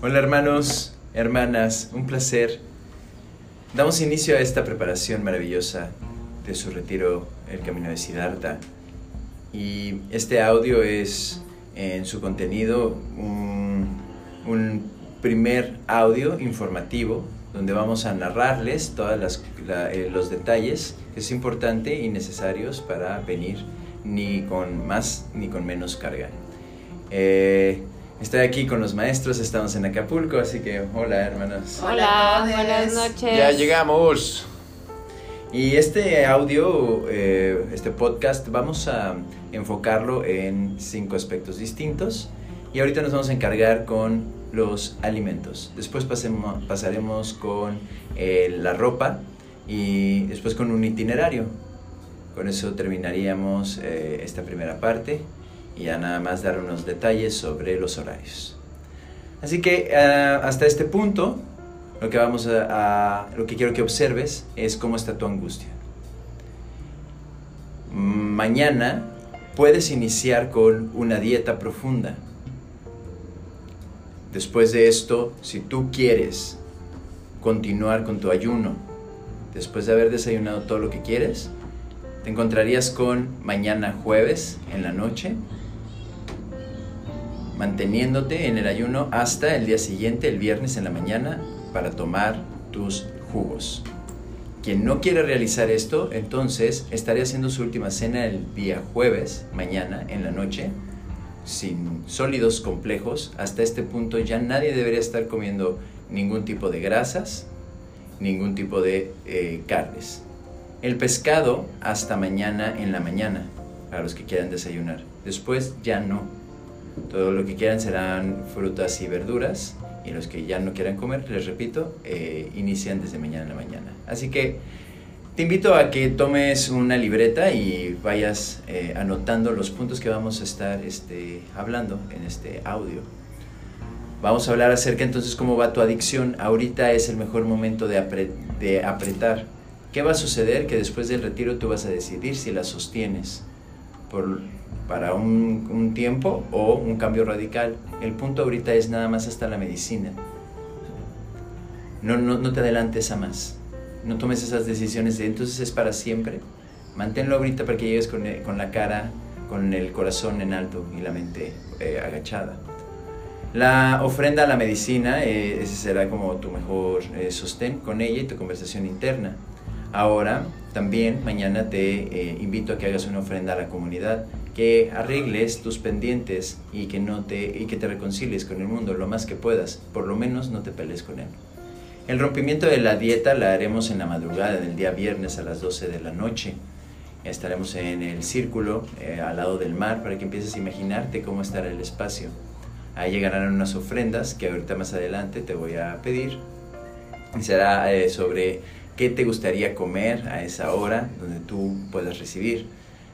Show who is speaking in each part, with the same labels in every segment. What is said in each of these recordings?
Speaker 1: Hola hermanos, hermanas, un placer. Damos inicio a esta preparación maravillosa de su retiro El Camino de Siddhartha. Y este audio es en su contenido un, primer audio informativo donde vamos a narrarles todos eh, los detalles que es importante y necesarios para venir ni con más ni con menos carga. Eh, estoy aquí con los maestros, estamos en Acapulco, así que hola hermanos.
Speaker 2: Hola, buenas noches.
Speaker 3: Ya llegamos.
Speaker 1: Y este audio, eh, este podcast, vamos a enfocarlo en cinco aspectos distintos. Y ahorita nos vamos a encargar con los alimentos. Después pasemos, pasaremos con eh, la ropa y después con un itinerario. Con eso terminaríamos eh, esta primera parte y ya nada más dar unos detalles sobre los horarios. Así que ah, hasta este punto lo que vamos a, lo que quiero que observes es cómo está tu angustia. Mañana puedes iniciar con una dieta profunda Después de esto, si tú quieres continuar con tu ayuno, después de haber desayunado todo lo que quieres, te encontrarías con mañana jueves en la noche, manteniéndote en el ayuno hasta el día siguiente, el viernes en la mañana, para tomar tus jugos. Quien no quiere realizar esto, entonces estaría haciendo su última cena el día jueves, mañana en la noche, sin sólidos complejos, hasta este punto ya nadie debería estar comiendo ningún tipo de grasas, ningún tipo de eh, carnes. El pescado hasta mañana en la mañana, para los que quieran desayunar. Después ya no. Todo lo que quieran serán frutas y verduras. Y los que ya no quieran comer, les repito, eh, inician desde mañana en la mañana. Así que te invito a que tomes una libreta y vayas eh, anotando los puntos que vamos a estar este, hablando en este audio. Vamos a hablar acerca entonces cómo va tu adicción. Ahorita es el mejor momento de, apretar. ¿Qué va a suceder? Que después del retiro tú vas a decidir si la sostienes para un, un tiempo o un cambio radical. El punto ahorita es nada más hasta la medicina. No, no, no te adelantes a más no tomes esas decisiones de entonces es para siempre. Manténlo ahorita para que llegues con, eh, con la cara, con el corazón en alto y la mente eh, agachada. La ofrenda a la medicina, eh, ese será como tu mejor sostén con ella y tu conversación interna. Ahora, también mañana te invito a que hagas una ofrenda a la comunidad, que arregles tus pendientes y que, no te, y que te reconcilies con el mundo lo más que puedas. Por lo menos no te pelees con él. El rompimiento de la dieta la haremos en la madrugada del día viernes a las 12 de la noche. Estaremos en el círculo eh, al lado del mar para que empieces a imaginarte cómo estará el espacio. Ahí llegarán unas ofrendas que ahorita más adelante te voy a pedir. será eh, sobre qué te gustaría comer a esa hora donde tú puedas recibir.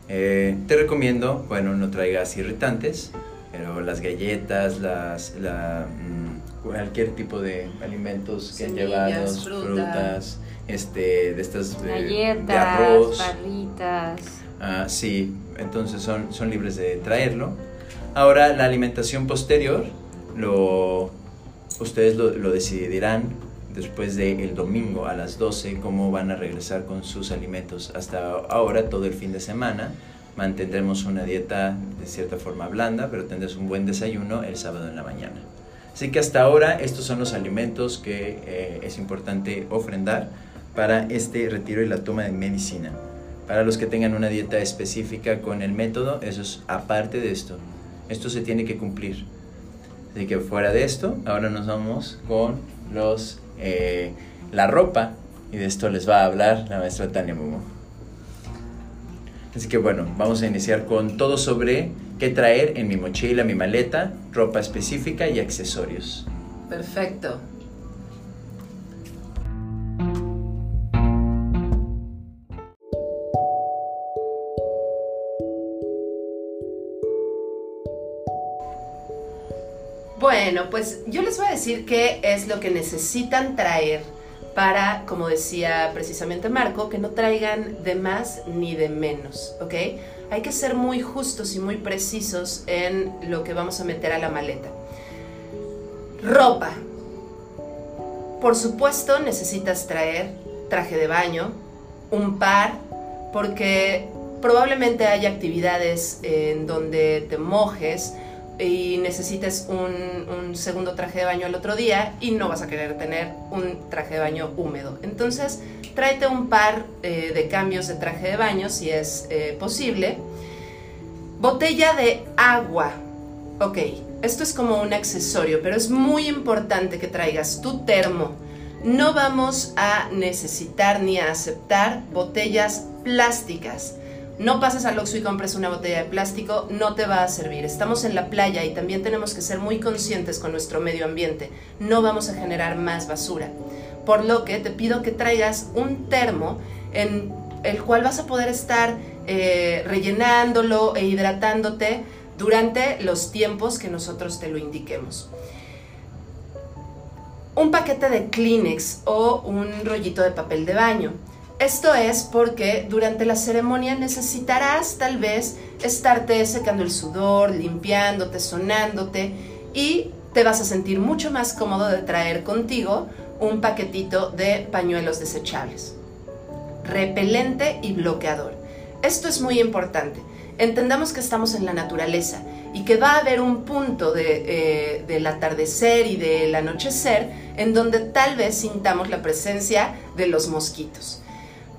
Speaker 1: Eh, te recomiendo, bueno, no traigas irritantes, pero las galletas, las, la, mm, cualquier tipo de alimentos que han llevado, frutas, este, de estas de,
Speaker 2: Galletas,
Speaker 1: de arroz.
Speaker 2: barritas.
Speaker 1: Ah, sí, entonces son, son libres de traerlo. Ahora la alimentación posterior, lo, ustedes lo, lo decidirán después del domingo a las 12 cómo van a regresar con sus alimentos. Hasta ahora, todo el fin de semana, mantendremos una dieta de cierta forma blanda, pero tendrás un buen desayuno el sábado en la mañana. Así que hasta ahora estos son los alimentos que eh, es importante ofrendar para este retiro y la toma de medicina. Para los que tengan una dieta específica con el método, eso es aparte de esto. Esto se tiene que cumplir. Así que fuera de esto, ahora nos vamos con los, eh, la ropa y de esto les va a hablar la maestra Tania Momo. Así que bueno, vamos a iniciar con todo sobre qué traer en mi mochila, mi maleta, ropa específica y accesorios.
Speaker 4: Perfecto. Bueno, pues yo les voy a decir qué es lo que necesitan traer para, como decía precisamente Marco, que no traigan de más ni de menos, ¿ok? Hay que ser muy justos y muy precisos en lo que vamos a meter a la maleta. Ropa. Por supuesto necesitas traer traje de baño, un par, porque probablemente haya actividades en donde te mojes y necesites un, segundo traje de baño el otro día y no vas a querer tener un traje de baño húmedo. Entonces, tráete un par eh, de cambios de traje de baño si es eh, posible. Botella de agua. Ok, esto es como un accesorio, pero es muy importante que traigas tu termo. No vamos a necesitar ni a aceptar botellas plásticas no pases al Oxxo y compres una botella de plástico, no te va a servir. Estamos en la playa y también tenemos que ser muy conscientes con nuestro medio ambiente. No vamos a generar más basura. Por lo que te pido que traigas un termo en el cual vas a poder estar eh, rellenándolo e hidratándote durante los tiempos que nosotros te lo indiquemos. Un paquete de Kleenex o un rollito de papel de baño. Esto es porque durante la ceremonia necesitarás tal vez estarte secando el sudor, limpiándote, sonándote y te vas a sentir mucho más cómodo de traer contigo un paquetito de pañuelos desechables. Repelente y bloqueador. Esto es muy importante. Entendamos que estamos en la naturaleza y que va a haber un punto de, eh, del atardecer y del anochecer en donde tal vez sintamos la presencia de los mosquitos.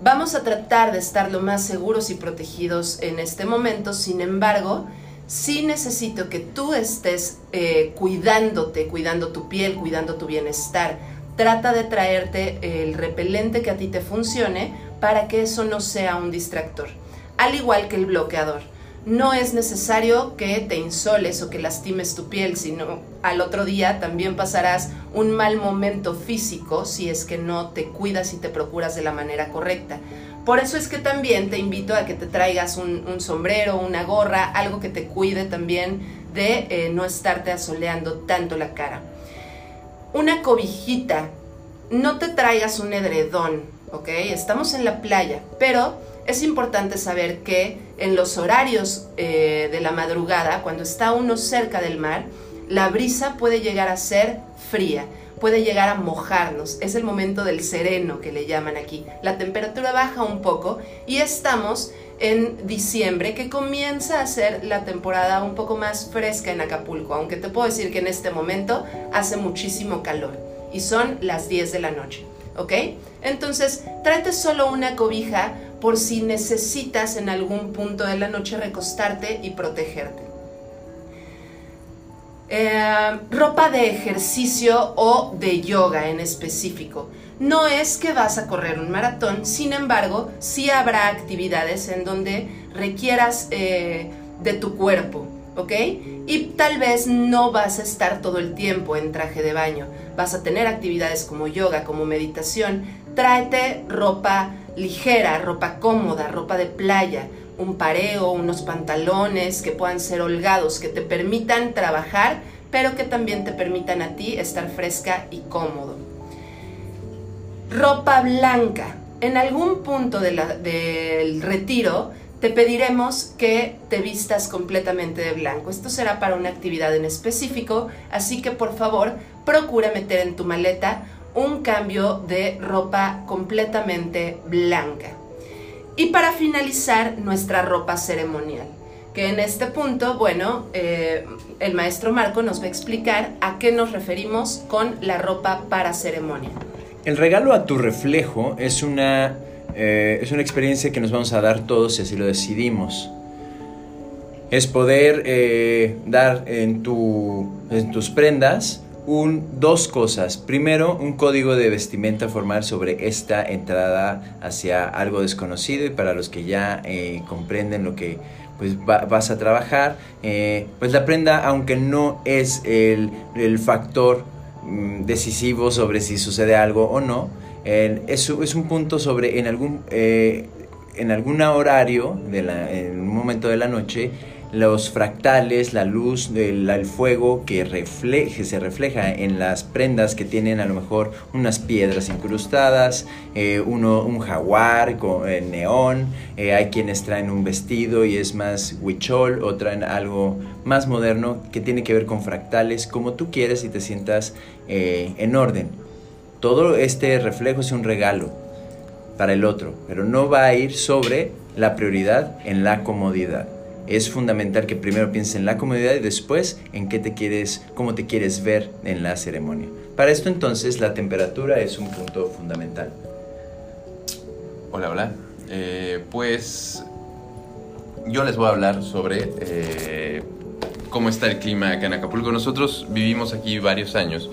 Speaker 4: Vamos a tratar de estar lo más seguros y protegidos en este momento, sin embargo, sí necesito que tú estés eh, cuidándote, cuidando tu piel, cuidando tu bienestar. Trata de traerte el repelente que a ti te funcione para que eso no sea un distractor, al igual que el bloqueador no es necesario que te insoles o que lastimes tu piel, sino al otro día también pasarás un mal momento físico si es que no te cuidas y te procuras de la manera correcta. Por eso es que también te invito a que te traigas un, sombrero, una gorra, algo que te cuide también de eh, no estarte asoleando tanto la cara. Una cobijita, no te traigas un edredón, ¿ok? Estamos en la playa, pero es importante saber que en los horarios eh, de la madrugada, cuando está uno cerca del mar, la brisa puede llegar a ser fría, puede llegar a mojarnos. Es el momento del sereno que le llaman aquí. La temperatura baja un poco y estamos en diciembre, que comienza a ser la temporada un poco más fresca en Acapulco, aunque te puedo decir que en este momento hace muchísimo calor y son las 10 de la noche, ¿ok? Entonces, tráete solo una cobija por si necesitas en algún punto de la noche recostarte y protegerte. Eh, ropa de ejercicio o de yoga en específico. No es que vas a correr un maratón, sin embargo, sí habrá actividades en donde requieras eh, de tu cuerpo, ¿ok? Y tal vez no vas a estar todo el tiempo en traje de baño. Vas a tener actividades como yoga, como meditación. Tráete ropa ligera, ropa cómoda, ropa de playa, un pareo, unos pantalones que puedan ser holgados, que te permitan trabajar, pero que también te permitan a ti estar fresca y cómodo. Ropa blanca. En algún punto del retiro te pediremos que te vistas completamente de blanco. Esto será para una actividad en específico, así que por favor procura meter en tu maleta un cambio de ropa completamente blanca. Y para finalizar, nuestra ropa ceremonial, que en este punto, bueno, eh, el maestro Marco nos va a explicar a qué nos referimos con la ropa para ceremonia.
Speaker 1: El regalo a tu reflejo es una, eh, es una experiencia que nos vamos a dar todos si así lo decidimos. Es poder eh, dar en, tu, en tus prendas un, dos cosas. Primero, un código de vestimenta formal sobre esta entrada hacia algo desconocido y para los que ya eh, comprenden lo que pues vas a trabajar, eh, pues la prenda, aunque no es el, factor mm, decisivo sobre si sucede algo o no, es, un punto sobre en algún, eh, en algún horario, de en un momento de la noche, los fractales, la luz, el, fuego que, refleje, se refleja en las prendas que tienen a lo mejor unas piedras incrustadas, eh, uno, un jaguar con eh, neón, eh, hay quienes traen un vestido y es más huichol o traen algo más moderno que tiene que ver con fractales, como tú quieres y te sientas en orden. Todo este reflejo es un regalo para el otro, pero no va a ir sobre la prioridad en la comodidad es fundamental que primero pienses en la comodidad y después en qué te quieres, cómo te quieres ver en la ceremonia. Para esto entonces la temperatura es un punto fundamental.
Speaker 3: Hola, hola. Eh, pues yo les voy a hablar sobre eh, cómo está el clima acá en Acapulco. Nosotros vivimos aquí varios años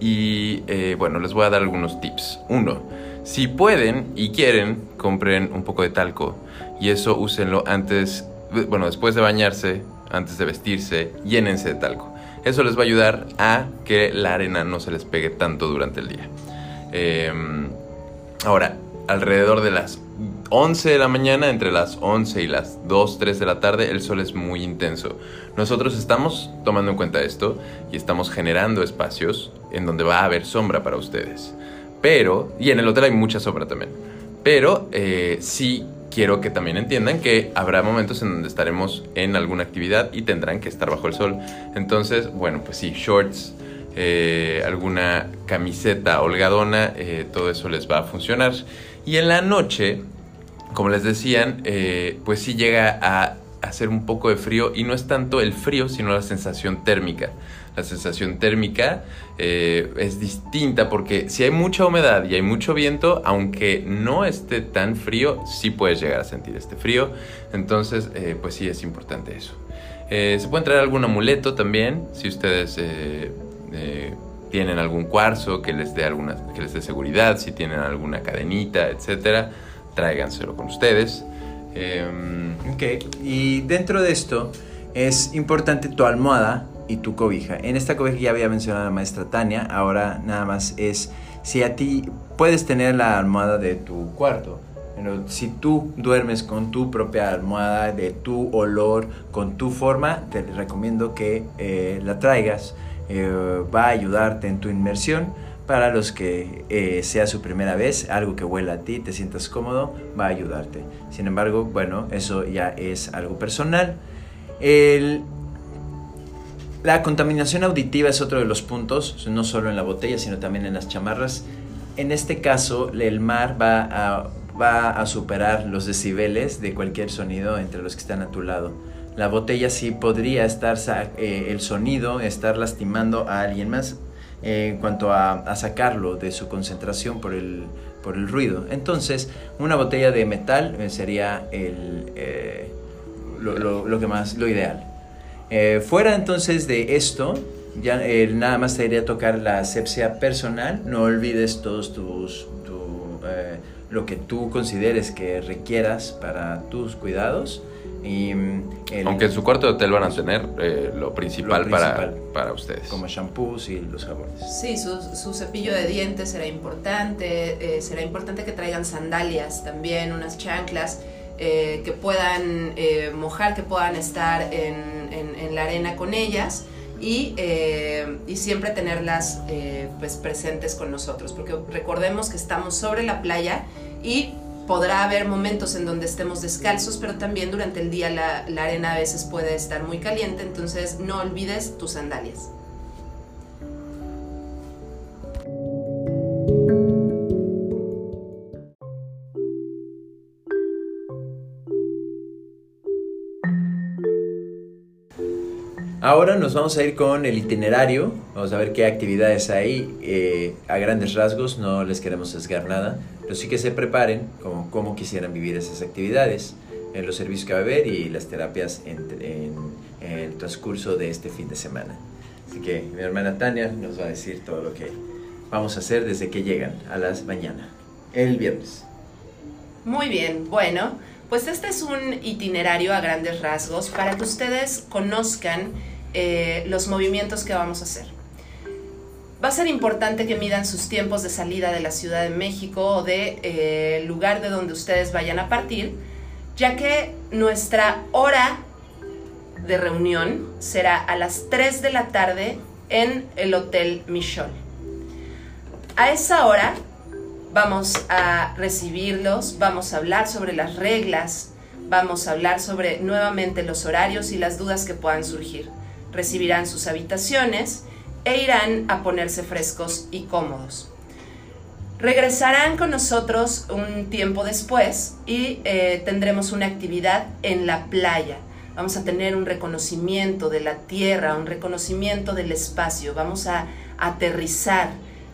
Speaker 3: y eh, bueno, les voy a dar algunos tips. Uno, si pueden y quieren, compren un poco de talco y eso úsenlo antes bueno, después de bañarse, antes de vestirse, llénense de talco. Eso les va a ayudar a que la arena no se les pegue tanto durante el día. Em, ahora, alrededor de las 11 de la mañana, entre las 11 y las 2, 3 de la tarde, el sol es muy intenso. Nosotros estamos tomando en cuenta esto y estamos generando espacios en donde va a haber sombra para ustedes. Pero, y en el hotel hay mucha sombra también. Pero eh, sí quiero que también entiendan que habrá momentos en donde estaremos en alguna actividad y tendrán que estar bajo el sol. Entonces, bueno, pues sí, shorts, eh, alguna camiseta holgadona, eh, todo eso les va a funcionar. Y en la noche, como les decían, eh, pues sí llega a hacer un poco de frío y no es tanto el frío, sino la sensación térmica la sensación térmica eh, es distinta porque si hay mucha humedad y hay mucho viento, aunque no esté tan frío, sí puedes llegar a sentir este frío. Entonces, eh, pues sí es importante eso. Eh, se puede traer algún amuleto también, si ustedes tienen algún cuarzo que les dé alguna, que les dé seguridad, si tienen alguna cadenita, etcétera, tráiganselo con ustedes.
Speaker 1: Em, ok, y dentro de esto es importante tu almohada y tu cobija. En esta cobija ya había mencionado la maestra Tania, ahora nada más es si a ti puedes tener la almohada de tu cuarto. Pero si tú duermes con tu propia almohada, de tu olor, con tu forma, te recomiendo que eh, la traigas. Eh, va a ayudarte en tu inmersión. Para los que eh, sea su primera vez, algo que huela a ti, te sientas cómodo, va a ayudarte. Sin embargo, bueno, eso ya es algo personal. El, la contaminación auditiva es otro de los puntos, no solo en la botella, sino también en las chamarras. En este caso, el mar va a, superar los decibeles de cualquier sonido entre los que están a tu lado. La botella sí podría estar, eh, el sonido, estar lastimando a alguien más eh, en cuanto a, sacarlo de su concentración por el, ruido. Entonces, una botella de metal eh, sería lo, lo, que más, lo ideal. Eh, fuera entonces de esto, ya eh, nada más te iría a tocar la asepsia personal. No olvides todos tus, eh, lo que tú consideres que requieras para tus cuidados. Y,
Speaker 3: mm, Aunque en su cuarto de hotel van a tener lo, principal para, para, ustedes.
Speaker 1: Como shampoos y los jabones.
Speaker 4: Sí, su, su cepillo de dientes será importante. será importante que traigan sandalias también, unas chanclas. Eh, que puedan eh, mojar, que puedan estar en, la arena con ellas y, eh, siempre tenerlas pues presentes con nosotros, porque recordemos que estamos sobre la playa y podrá haber momentos en donde estemos descalzos, pero también durante el día la arena a veces puede estar muy caliente, entonces no olvides tus sandalias.
Speaker 1: Ahora nos vamos a ir con el itinerario, vamos a ver qué actividades hay. Eh, a grandes rasgos no les queremos sesgar nada, pero sí que se preparen como cómo quisieran vivir esas actividades, en los servicios que va a haber y las terapias en, el transcurso de este fin de semana. Así que mi hermana Tania nos va a decir todo lo que vamos a hacer desde que llegan a las mañana, el viernes.
Speaker 4: Muy bien, bueno, pues este es un itinerario a grandes rasgos para que ustedes conozcan eh, los movimientos que vamos a hacer. Va a ser importante que midan sus tiempos de salida de la Ciudad de México o del de, eh, lugar de donde ustedes vayan a partir, ya que nuestra hora de reunión será a las 3 de la tarde en el Hotel Michol. A esa hora vamos a recibirlos, vamos a hablar sobre las reglas, vamos a hablar sobre nuevamente los horarios y las dudas que puedan surgir. Recibirán sus habitaciones e irán a ponerse frescos y cómodos. Regresarán con nosotros un tiempo después y eh, tendremos una actividad en la playa. Vamos a tener un reconocimiento de la tierra, un reconocimiento del espacio. Vamos a aterrizar.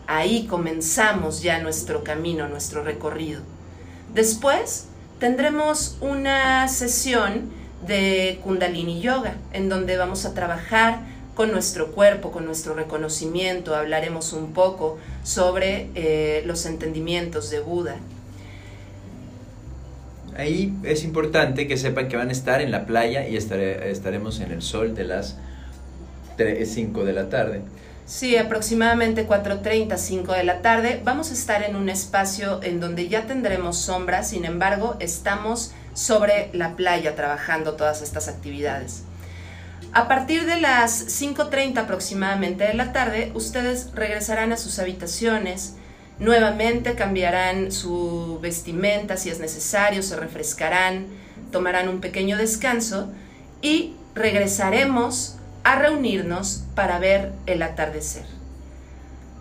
Speaker 4: Ahí comenzamos ya nuestro camino, nuestro recorrido. Después tendremos una sesión de Kundalini Yoga, en donde vamos a trabajar con nuestro cuerpo, con nuestro reconocimiento, hablaremos un poco sobre eh, los entendimientos de Buda.
Speaker 1: Ahí es importante que sepan que van a estar en la playa y estaremos en el sol de las 5 de la tarde.
Speaker 4: Sí, aproximadamente 4.30, 5 de la tarde. Vamos a estar en un espacio en donde ya tendremos sombra, sin embargo, estamos sobre la playa trabajando todas estas actividades. A partir de las 5.30 aproximadamente de la tarde, ustedes regresarán a sus habitaciones, nuevamente cambiarán su vestimenta si es necesario, se refrescarán, tomarán un pequeño descanso y regresaremos a reunirnos para ver el atardecer.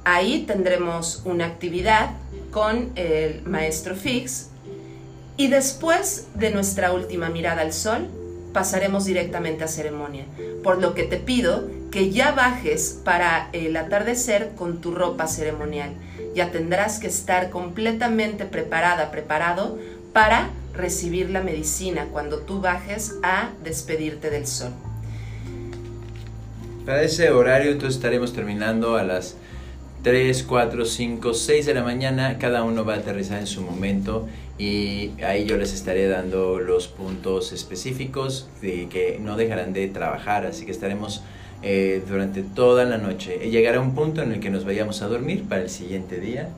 Speaker 4: Ahí tendremos una actividad con el maestro Fix y después de nuestra última mirada al sol, pasaremos directamente a ceremonia, por lo que te pido que ya bajes para el atardecer con tu ropa ceremonial. Ya tendrás que estar completamente preparada, preparado para recibir la medicina cuando tú bajes a despedirte del sol.
Speaker 1: Para ese horario entonces estaremos terminando a las 3, 4, 5, 6 de la mañana. Cada uno va a aterrizar en su momento y ahí yo les estaré dando los puntos específicos de que no dejarán de trabajar, así que estaremos eh, durante toda la noche. Llegará un punto en el que nos vayamos a dormir para el siguiente día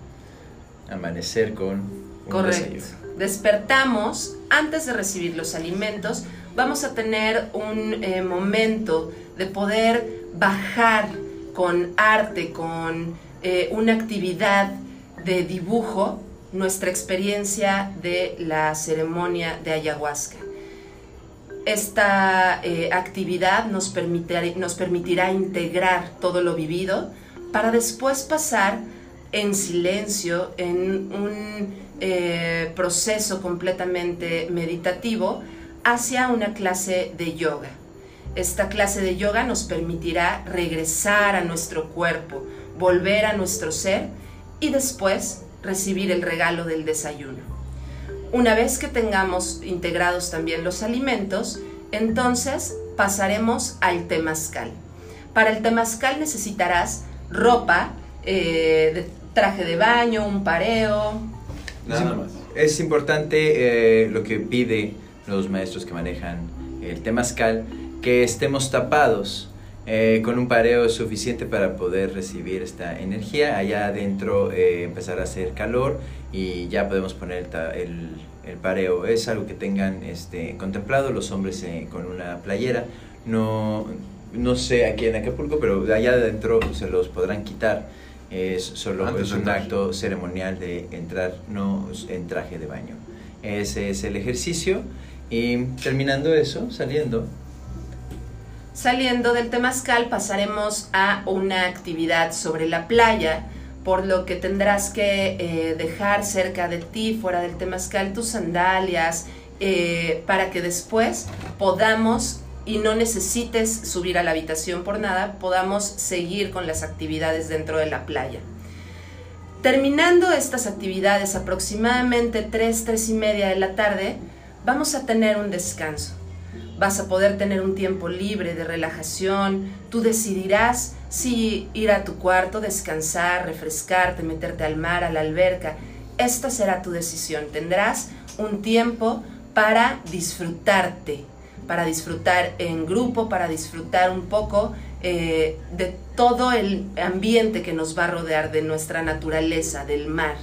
Speaker 1: amanecer con un
Speaker 4: Correcto. Despertamos antes de recibir los alimentos, vamos a tener un eh, momento de poder bajar con arte, con eh, una actividad de dibujo nuestra experiencia de la ceremonia de ayahuasca. Esta eh, actividad nos nos permitirá integrar todo lo vivido para después pasar en silencio, en un eh, proceso completamente meditativo, hacia una clase de yoga. Esta clase de yoga nos permitirá regresar a nuestro cuerpo, volver a nuestro ser y después recibir el regalo del desayuno. Una vez que tengamos integrados también los alimentos, entonces pasaremos al temazcal. Para el temazcal necesitarás ropa, eh, traje de baño, un pareo.
Speaker 1: Nada más. Es importante eh, lo que pide los maestros que manejan el temazcal, que estemos tapados eh, con un pareo suficiente para poder recibir esta energía. Allá adentro eh, empezar a hacer calor y ya podemos poner el, el, pareo. Es algo que tengan este, contemplado los hombres eh, con una playera. No, no sé aquí en Acapulco, pero allá adentro se los podrán quitar. Es solo es un acto ceremonial de entrar, no en traje de baño. Ese es el ejercicio. Y terminando eso, saliendo,
Speaker 4: Saliendo del Temazcal pasaremos a una actividad sobre la playa, por lo que tendrás que eh, dejar cerca de ti, fuera del Temazcal, tus sandalias, eh, para que después podamos y no necesites subir a la habitación por nada, podamos seguir con las actividades dentro de la playa. Terminando estas actividades aproximadamente 3, 3 y media de la tarde, vamos a tener un descanso vas a poder tener un tiempo libre de relajación, tú decidirás si ir a tu cuarto, descansar, refrescarte, meterte al mar, a la alberca. Esta será tu decisión. Tendrás un tiempo para disfrutarte, para disfrutar en grupo, para disfrutar un poco eh, de todo el ambiente que nos va a rodear, de nuestra naturaleza, del mar.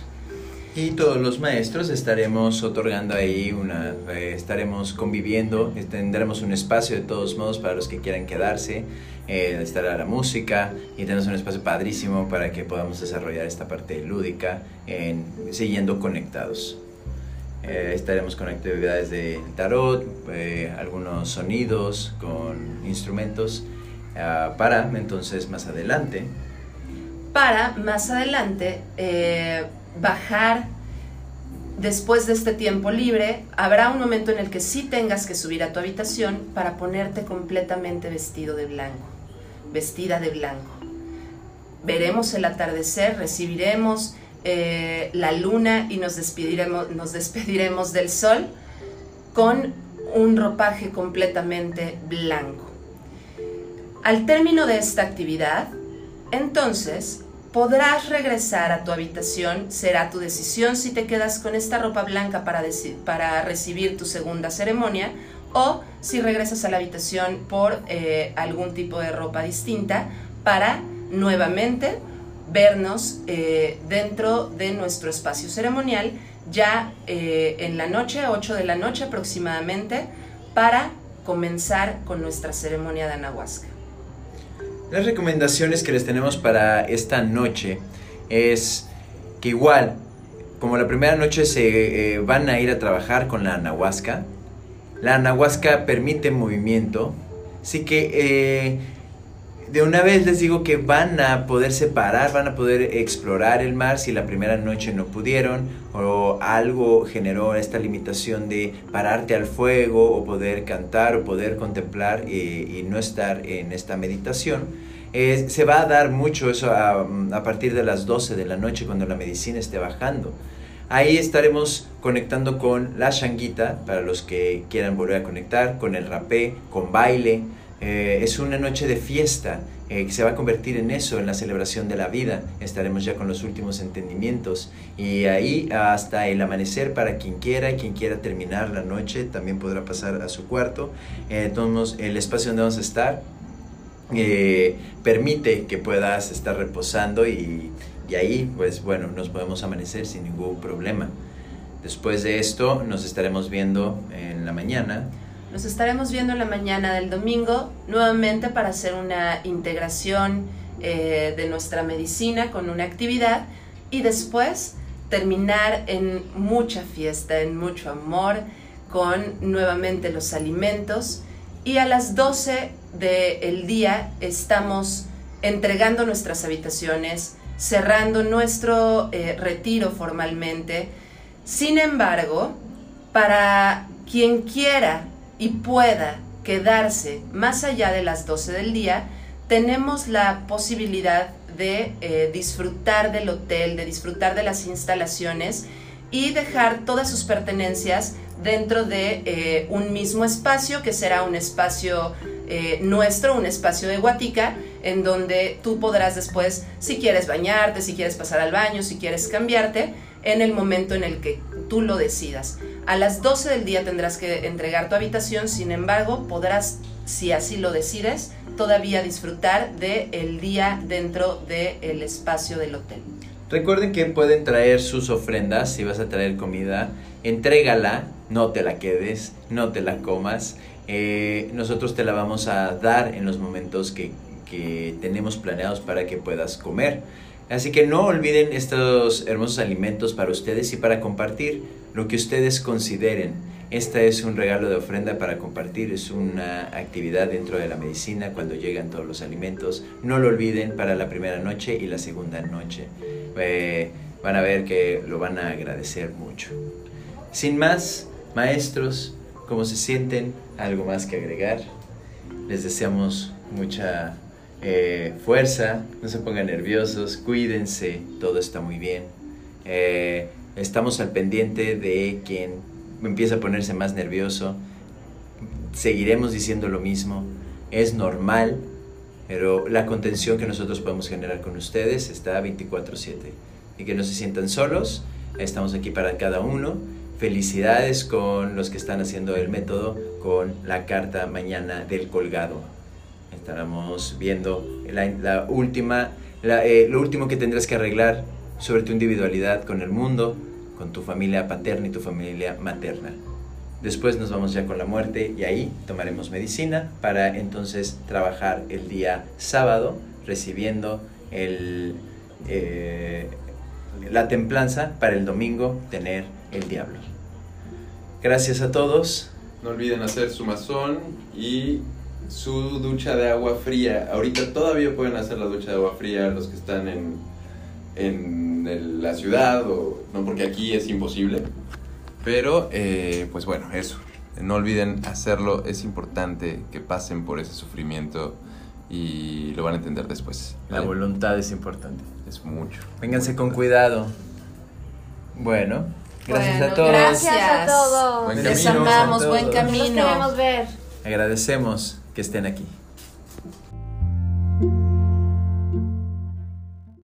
Speaker 1: Y todos los maestros estaremos otorgando ahí una, eh, estaremos conviviendo, tendremos un espacio de todos modos para los que quieran quedarse, eh, estará la música y tenemos un espacio padrísimo para que podamos desarrollar esta parte lúdica en, siguiendo conectados. Eh, estaremos con actividades de tarot, eh, algunos sonidos con instrumentos ah, para entonces más adelante.
Speaker 4: Para más adelante bajar después de este tiempo libre, habrá un momento en el que sí tengas que subir a tu habitación para ponerte completamente vestido de blanco, vestida de blanco. Veremos el atardecer, recibiremos eh, la luna y nos despediremos, nos despediremos del sol con un ropaje completamente blanco. Al término de esta actividad, entonces podrás regresar a tu habitación, será tu decisión si te quedas con esta ropa blanca para, recibir tu segunda ceremonia o si regresas a la habitación por eh, algún tipo de ropa distinta para nuevamente vernos eh, dentro de nuestro espacio ceremonial ya eh, en la noche, 8 de la noche aproximadamente, para comenzar con nuestra ceremonia de anahuasca.
Speaker 1: Las recomendaciones que les tenemos para esta noche es que igual, como la primera noche se eh, van a ir a trabajar con la anahuasca, la anahuasca permite movimiento, así que de una vez les digo que van a poder separar, van a poder explorar el mar si la primera noche no pudieron o algo generó esta limitación de pararte al fuego o poder cantar o poder contemplar y, no estar en esta meditación. se va a dar mucho eso a, a partir de las 12 de la noche cuando la medicina esté bajando. Ahí estaremos conectando con la shanguita para los que quieran volver a conectar, con el rapé, con baile, eh, es una noche de fiesta eh, que se va a convertir en eso, en la celebración de la vida. Estaremos ya con los últimos entendimientos y ahí hasta el amanecer para quien quiera, quien quiera terminar la noche también podrá pasar a su cuarto. entonces eh, el espacio donde vamos a estar permite que puedas estar reposando y, y ahí pues bueno nos podemos amanecer sin ningún problema. Después de esto nos estaremos viendo en la mañana
Speaker 4: nos estaremos viendo en la mañana del domingo nuevamente para hacer una integración eh, de nuestra medicina con una actividad y después terminar en mucha fiesta, en mucho amor, con nuevamente los alimentos. Y a las 12 del día estamos entregando nuestras habitaciones, cerrando nuestro eh, retiro formalmente. Sin embargo, para quien quiera y pueda quedarse más allá de las 12 del día, tenemos la posibilidad de eh, disfrutar del hotel, de disfrutar de las instalaciones y dejar todas sus pertenencias dentro de eh, un mismo espacio que será un espacio eh, nuestro, un espacio de Guatica, en donde tú podrás después, si quieres bañarte, si quieres pasar al baño, si quieres cambiarte, en el momento en el que tú lo decidas. A las 12 del día tendrás que entregar tu habitación, sin embargo, podrás, si así lo decides, todavía disfrutar del el día dentro del espacio del hotel.
Speaker 1: Recuerden que pueden traer sus ofrendas, si vas a traer comida, entrégala, no te la quedes, no te la comas. Eh, nosotros te la vamos a dar en los momentos que, que tenemos planeados para que puedas comer. Así que no olviden estos hermosos alimentos para ustedes y para compartir lo que ustedes consideren. Esta es un regalo de ofrenda para compartir, es una actividad dentro de la medicina cuando llegan todos los alimentos. No lo olviden para la primera noche y la segunda noche. Eh, van a ver que lo van a agradecer mucho. Sin más, maestros, ¿cómo se sienten? ¿Algo más que agregar? Les deseamos mucha eh, fuerza, no se pongan nerviosos, cuídense, todo está muy bien. Eh, estamos al pendiente de quien empieza a ponerse más nervioso. Seguiremos diciendo lo mismo, es normal, pero la contención que nosotros podemos generar con ustedes está 24/7. Y que no se sientan solos, estamos aquí para cada uno. Felicidades con los que están haciendo el método con la carta mañana del colgado estaremos viendo la, última, eh, lo último que tendrás que arreglar sobre tu individualidad con el mundo, con tu familia paterna y tu familia materna. Después nos vamos ya con la muerte y ahí tomaremos medicina para entonces trabajar el día sábado recibiendo el, eh, la templanza para el domingo tener el diablo. Gracias a todos.
Speaker 3: No olviden hacer su mazón y su ducha de agua fría. Ahorita todavía pueden hacer la ducha de agua fría los que están en, en el- la ciudad, o, no porque aquí es imposible. Pero, eh, pues bueno, eso. No olviden hacerlo. Es importante que pasen por ese sufrimiento y lo van a entender después.
Speaker 1: La voluntad es importante.
Speaker 3: Es mucho.
Speaker 1: Vénganse con cuidado. Bueno, gracias
Speaker 4: Bueno,
Speaker 1: a todos.
Speaker 2: Gracias a todos.
Speaker 3: Buen
Speaker 4: Les
Speaker 3: camino.
Speaker 4: amamos,
Speaker 1: a
Speaker 4: buen camino.
Speaker 2: queremos ver.
Speaker 1: Agradecemos que estén aquí.